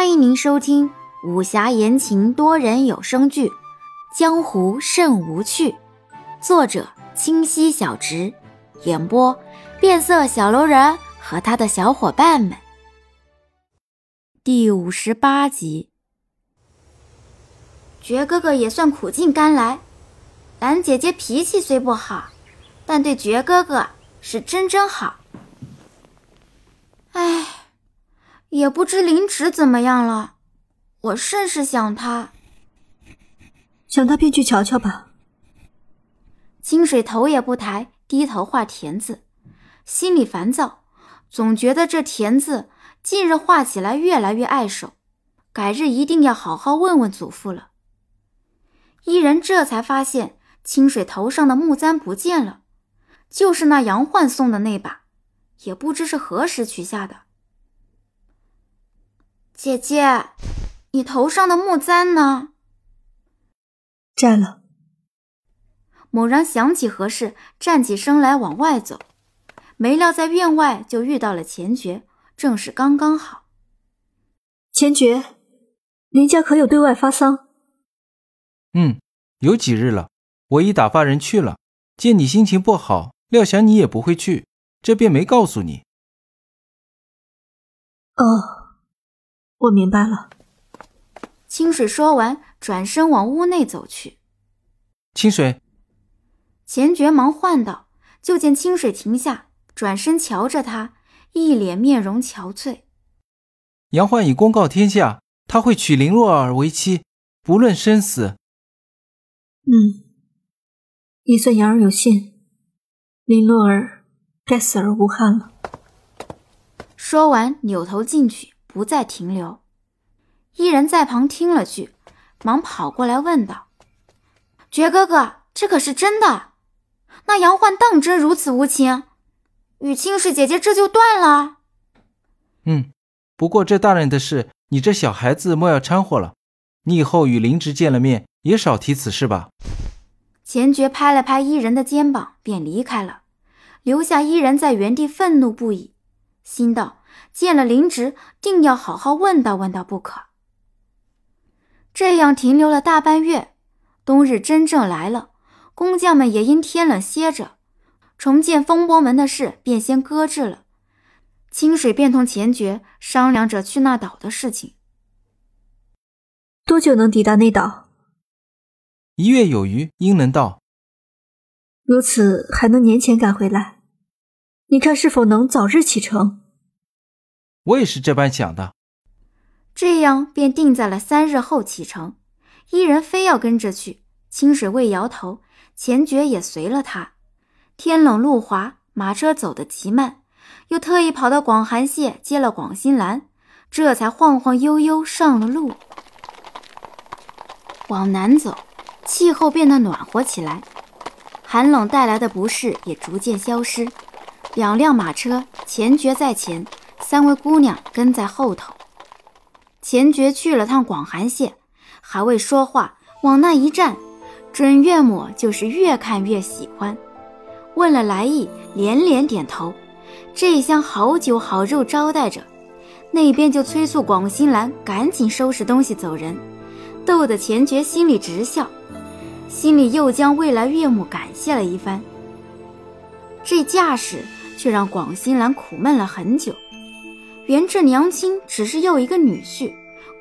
欢迎您收听武侠言情多人有声剧《江湖甚无趣》，作者清溪小直，演播变色小楼人和他的小伙伴们。第五十八集，爵哥哥也算苦尽甘来。兰姐姐脾气虽不好，但对爵哥哥是真真好。唉。也不知林芷怎么样了，我甚是想他。想他便去瞧瞧吧。清水头也不抬，低头画田字，心里烦躁，总觉得这田字近日画起来越来越碍手，改日一定要好好问问祖父了。伊人这才发现清水头上的木簪不见了，就是那杨焕送的那把，也不知是何时取下的。姐姐，你头上的木簪呢？摘了。猛然想起何事，站起身来往外走，没料在院外就遇到了钱爵，正是刚刚好。钱爵，林家可有对外发丧？嗯，有几日了，我已打发人去了。见你心情不好，料想你也不会去，这便没告诉你。哦。我明白了。清水说完，转身往屋内走去。清水，钱爵忙唤道，就见清水停下，转身瞧着他，一脸面容憔悴。杨焕已公告天下，他会娶林若儿为妻，不论生死。嗯，也算言儿有信，林若儿该死而无憾了。说完，扭头进去。不再停留，伊人在旁听了句，忙跑过来问道：“爵哥哥，这可是真的？那杨焕当真如此无情，与青氏姐姐这就断了？”“嗯，不过这大人的事，你这小孩子莫要掺和了。你以后与林直见了面，也少提此事吧。”钱爵拍了拍伊人的肩膀，便离开了，留下伊人在原地愤怒不已，心道。见了林直，定要好好问道问道不可。这样停留了大半月，冬日真正来了，工匠们也因天冷歇着，重建风波门的事便先搁置了。清水便同钱爵商量着去那岛的事情。多久能抵达那岛？一月有余，应能到。如此，还能年前赶回来？你看是否能早日启程？我也是这般想的，这样便定在了三日后启程。伊人非要跟着去，清水未摇头，钱爵也随了他。天冷路滑，马车走得极慢，又特意跑到广寒榭接了广心兰，这才晃晃悠悠上了路。往南走，气候变得暖和起来，寒冷带来的不适也逐渐消失。两辆马车，钱爵在前。三位姑娘跟在后头。钱爵去了趟广寒县，还未说话，往那一站，准岳母就是越看越喜欢，问了来意，连连点头。这厢好酒好肉招待着，那边就催促广新兰赶紧收拾东西走人，逗得钱爵心里直笑，心里又将未来岳母感谢了一番。这架势却让广新兰苦闷了很久。原这娘亲只是又一个女婿，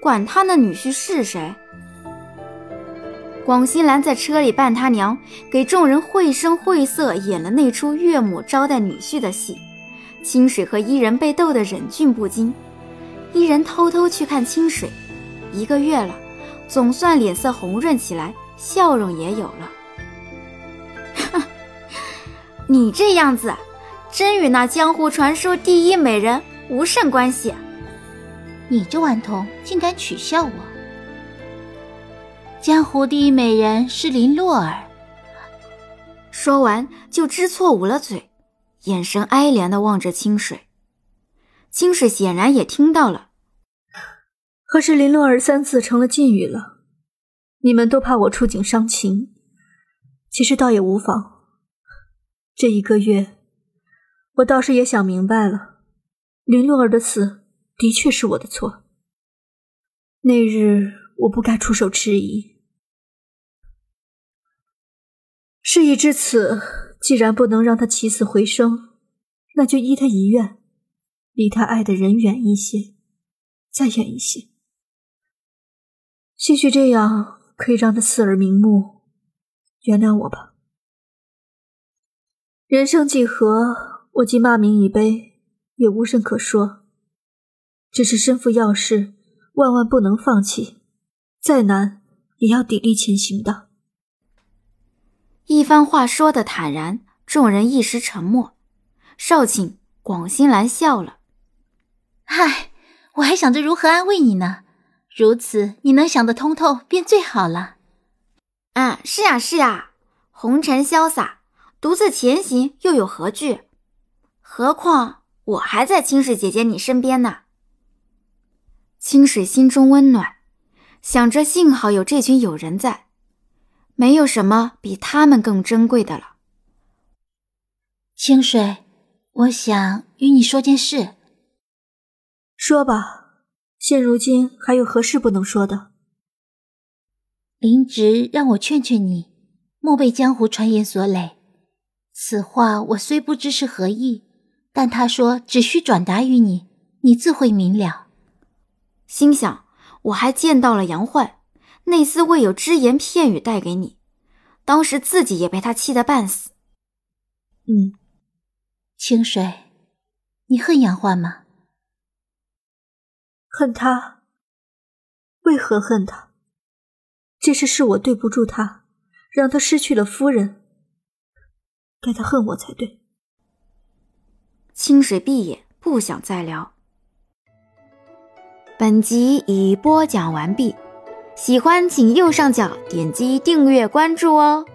管他那女婿是谁。广西兰在车里扮他娘，给众人绘声绘色演了那出岳母招待女婿的戏。清水和伊人被逗得忍俊不禁，伊人偷偷去看清水，一个月了，总算脸色红润起来，笑容也有了。你这样子，真与那江湖传说第一美人。无甚关系，你这顽童竟敢取笑我！江湖第一美人是林洛儿。说完就知错捂了嘴，眼神哀怜的望着清水。清水显然也听到了，可是林洛儿三次成了禁语了，你们都怕我触景伤情，其实倒也无妨。这一个月，我倒是也想明白了。林洛儿的死的确是我的错。那日我不该出手迟疑。事已至此，既然不能让他起死回生，那就依他遗愿，离他爱的人远一些，再远一些。兴许这样可以让他死而瞑目，原谅我吧。人生几何，我既骂名已悲，也无甚可说。只是身负要事，万万不能放弃，再难也要砥砺前行的。一番话说的坦然，众人一时沉默。少顷，广兴兰笑了：“唉，我还想着如何安慰你呢。如此，你能想得通透，便最好了。”“嗯，是呀，是呀，红尘潇洒。”独自前行又有何惧？何况我还在清水姐姐你身边呢。清水心中温暖，想着幸好有这群友人在，没有什么比他们更珍贵的了。清水，我想与你说件事。说吧，现如今还有何事不能说的？林植让我劝劝你，莫被江湖传言所累。此话我虽不知是何意，但他说只需转达于你，你自会明了。心想我还见到了杨焕，那厮未有只言片语带给你，当时自己也被他气得半死。嗯，清水，你恨杨焕吗？恨他？为何恨他？这事是我对不住他，让他失去了夫人。该他恨我才对。清水闭眼，不想再聊。本集已播讲完毕，喜欢请右上角点击订阅关注哦。